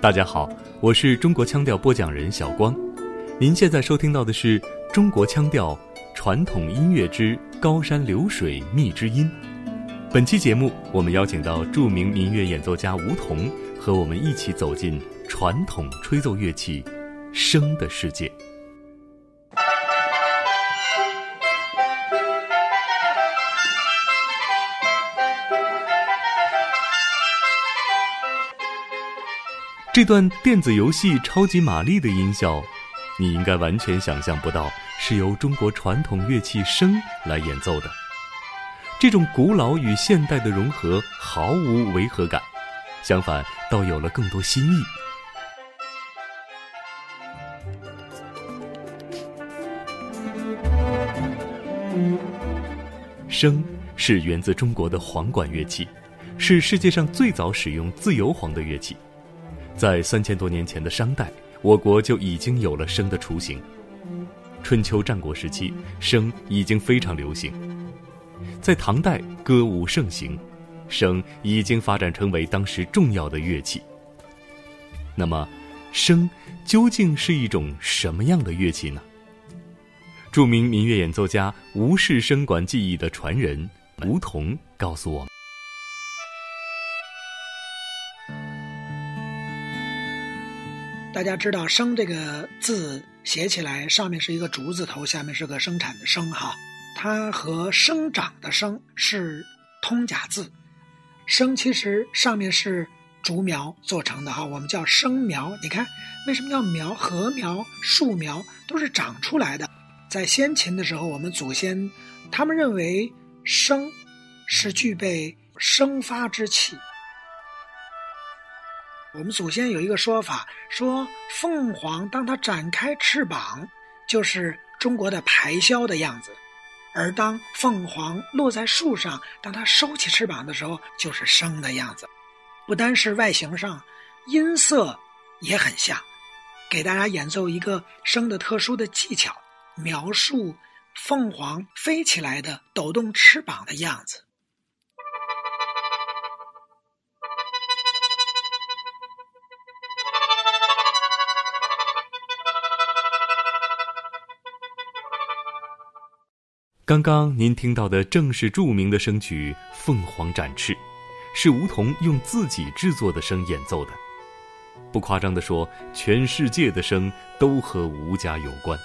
大家好，我是中国腔调播讲人小光。您现在收听到的是中国腔调传统音乐之高山流水觅知音。本期节目，我们邀请到著名民乐演奏家吴彤，和我们一起走进传统吹奏乐器笙的世界。这段电子游戏超级玛丽的音效，你应该完全想象不到是由中国传统乐器笙来演奏的。这种古老与现代的融合毫无违和感，相反倒有了更多新意。笙是源自中国的簧管乐器，是世界上最早使用自由簧的乐器。在三千多年前的商代，我国就已经有了笙的雏形。春秋战国时期，笙已经非常流行。在唐代，歌舞盛行，笙已经发展成为当时重要的乐器。那么，笙究竟是一种什么样的乐器呢？著名民乐演奏家吴氏笙管技艺的传人吴彤告诉我们。大家知道“生”这个字写起来，上面是一个竹字头，下面是个生产的“生”哈。它和生长的“生”是通假字。生其实上面是竹苗做成的哈，我们叫生苗。你看，为什么叫苗？禾苗、树苗都是长出来的。在先秦的时候，我们祖先他们认为生是具备生发之气。我们祖先有一个说法，说凤凰当它展开翅膀，就是中国的排箫的样子；而当凤凰落在树上，当它收起翅膀的时候，就是笙的样子。不单是外形上，音色也很像。给大家演奏一个笙的特殊的技巧，描述凤凰飞起来的抖动翅膀的样子。刚刚您听到的正是著名的声曲《凤凰展翅》，是吴桐用自己制作的声演奏的。不夸张地说，全世界的声都和吴家有关。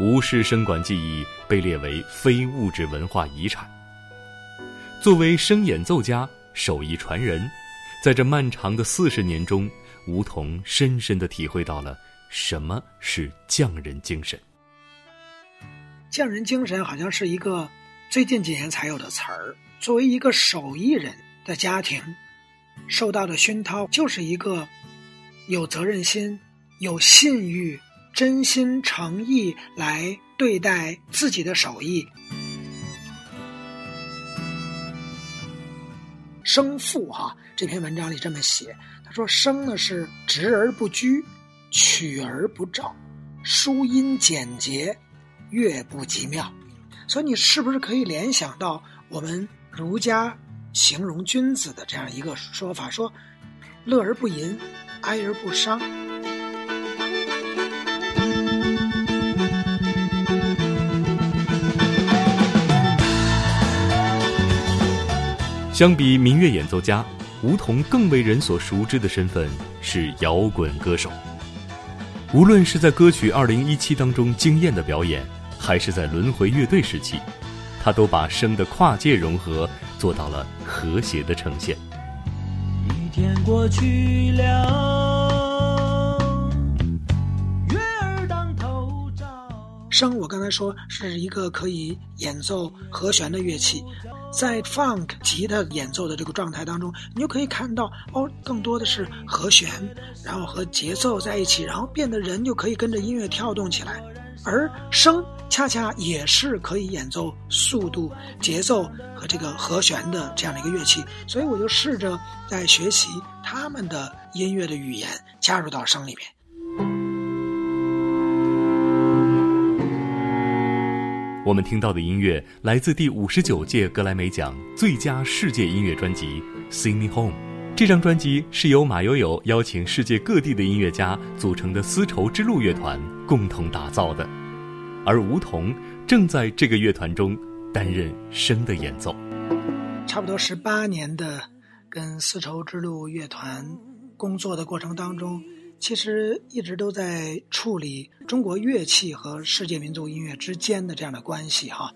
吴氏声管技艺被列为非物质文化遗产。作为声演奏家、手艺传人，在这漫长的四十年中，吴桐深深地体会到了什么是匠人精神。匠人精神好像是一个最近几年才有的词儿。作为一个手艺人的家庭，受到的熏陶就是一个有责任心、有信誉、真心诚意来对待自己的手艺。生父哈这篇文章里这么写，他说：“生呢是直而不拘，曲而不照，书音简洁。”乐不极妙，所以你是不是可以联想到我们儒家形容君子的这样一个说法？说乐而不淫，哀而不伤。相比民乐演奏家，吴彤更为人所熟知的身份是摇滚歌手。无论是在歌曲《二零一七》当中惊艳的表演。还是在轮回乐队时期，他都把声的跨界融合做到了和谐的呈现。一天过去了，月儿当头照。声，我刚才说是一个可以演奏和弦的乐器，在 funk 吉他演奏的这个状态当中，你就可以看到哦，更多的是和弦，然后和节奏在一起，然后变得人就可以跟着音乐跳动起来。而声恰恰也是可以演奏速度、节奏和这个和弦的这样的一个乐器，所以我就试着在学习他们的音乐的语言，加入到声里面。我们听到的音乐来自第五十九届格莱美奖最佳世界音乐专辑《Sing Me Home》，这张专辑是由马友友邀请世界各地的音乐家组成的丝绸之路乐团共同打造的，而吴彤正在这个乐团中担任笙的演奏。差不多十八年的跟丝绸之路乐团工作的过程当中，其实一直都在处理中国乐器和世界民族音乐之间的这样的关系哈。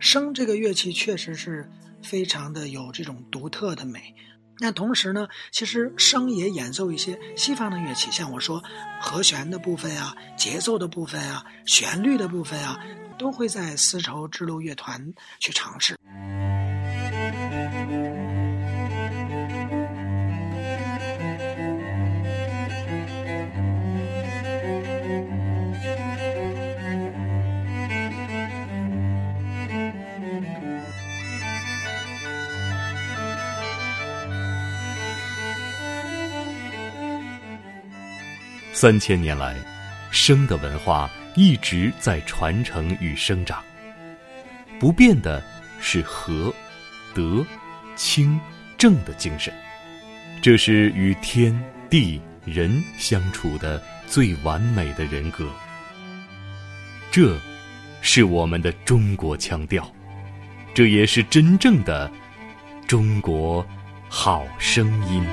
笙这个乐器确实是非常的有这种独特的美。那同时呢，其实声也演奏一些西方的乐器，像我说和弦的部分啊、节奏的部分啊、旋律的部分啊，都会在丝绸之路乐团去尝试。三千年来，生的文化一直在传承与生长。不变的是和、德、清、正的精神，这是与天地人相处的最完美的人格。这，是我们的中国腔调，这也是真正的中国好声音。